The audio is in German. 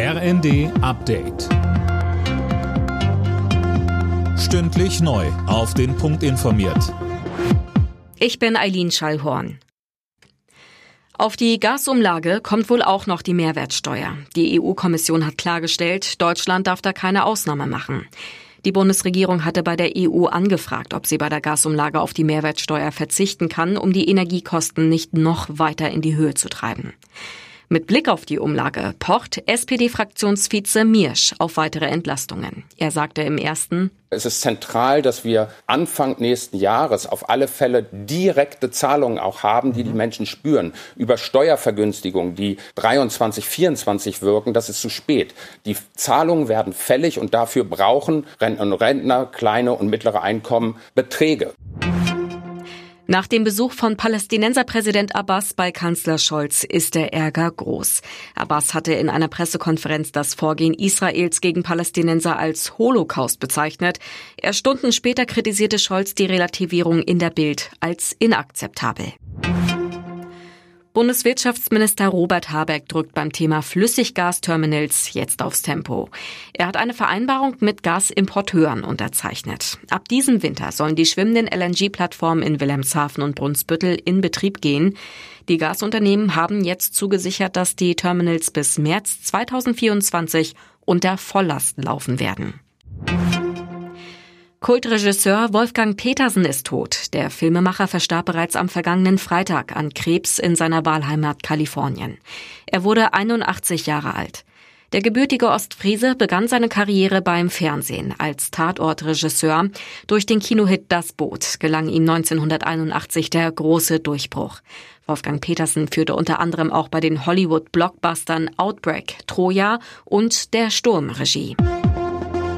RND Update. Stündlich neu. Auf den Punkt informiert. Ich bin Eileen Schallhorn. Auf die Gasumlage kommt wohl auch noch die Mehrwertsteuer. Die EU-Kommission hat klargestellt, Deutschland darf da keine Ausnahme machen. Die Bundesregierung hatte bei der EU angefragt, ob sie bei der Gasumlage auf die Mehrwertsteuer verzichten kann, um die Energiekosten nicht noch weiter in die Höhe zu treiben. Mit Blick auf die Umlage pocht SPD-Fraktionsvize Miersch auf weitere Entlastungen. Er sagte im ersten, es ist zentral, dass wir Anfang nächsten Jahres auf alle Fälle direkte Zahlungen auch haben, die die Menschen spüren. Über Steuervergünstigungen, die 23, 24 wirken, das ist zu spät. Die Zahlungen werden fällig und dafür brauchen Rentner und Rentner, kleine und mittlere Einkommen Beträge. Nach dem Besuch von Palästinenserpräsident Abbas bei Kanzler Scholz ist der Ärger groß. Abbas hatte in einer Pressekonferenz das Vorgehen Israels gegen Palästinenser als Holocaust bezeichnet. Erst Stunden später kritisierte Scholz die Relativierung in der Bild als inakzeptabel. Bundeswirtschaftsminister Robert Habeck drückt beim Thema Flüssiggasterminals jetzt aufs Tempo. Er hat eine Vereinbarung mit Gasimporteuren unterzeichnet. Ab diesem Winter sollen die schwimmenden LNG-Plattformen in Wilhelmshaven und Brunsbüttel in Betrieb gehen. Die Gasunternehmen haben jetzt zugesichert, dass die Terminals bis März 2024 unter Volllast laufen werden. Kultregisseur Wolfgang Petersen ist tot. Der Filmemacher verstarb bereits am vergangenen Freitag an Krebs in seiner Wahlheimat Kalifornien. Er wurde 81 Jahre alt. Der gebürtige Ostfriese begann seine Karriere beim Fernsehen als Tatortregisseur. Durch den Kinohit Das Boot gelang ihm 1981 der große Durchbruch. Wolfgang Petersen führte unter anderem auch bei den Hollywood-Blockbustern Outbreak, Troja und Der Sturm Regie.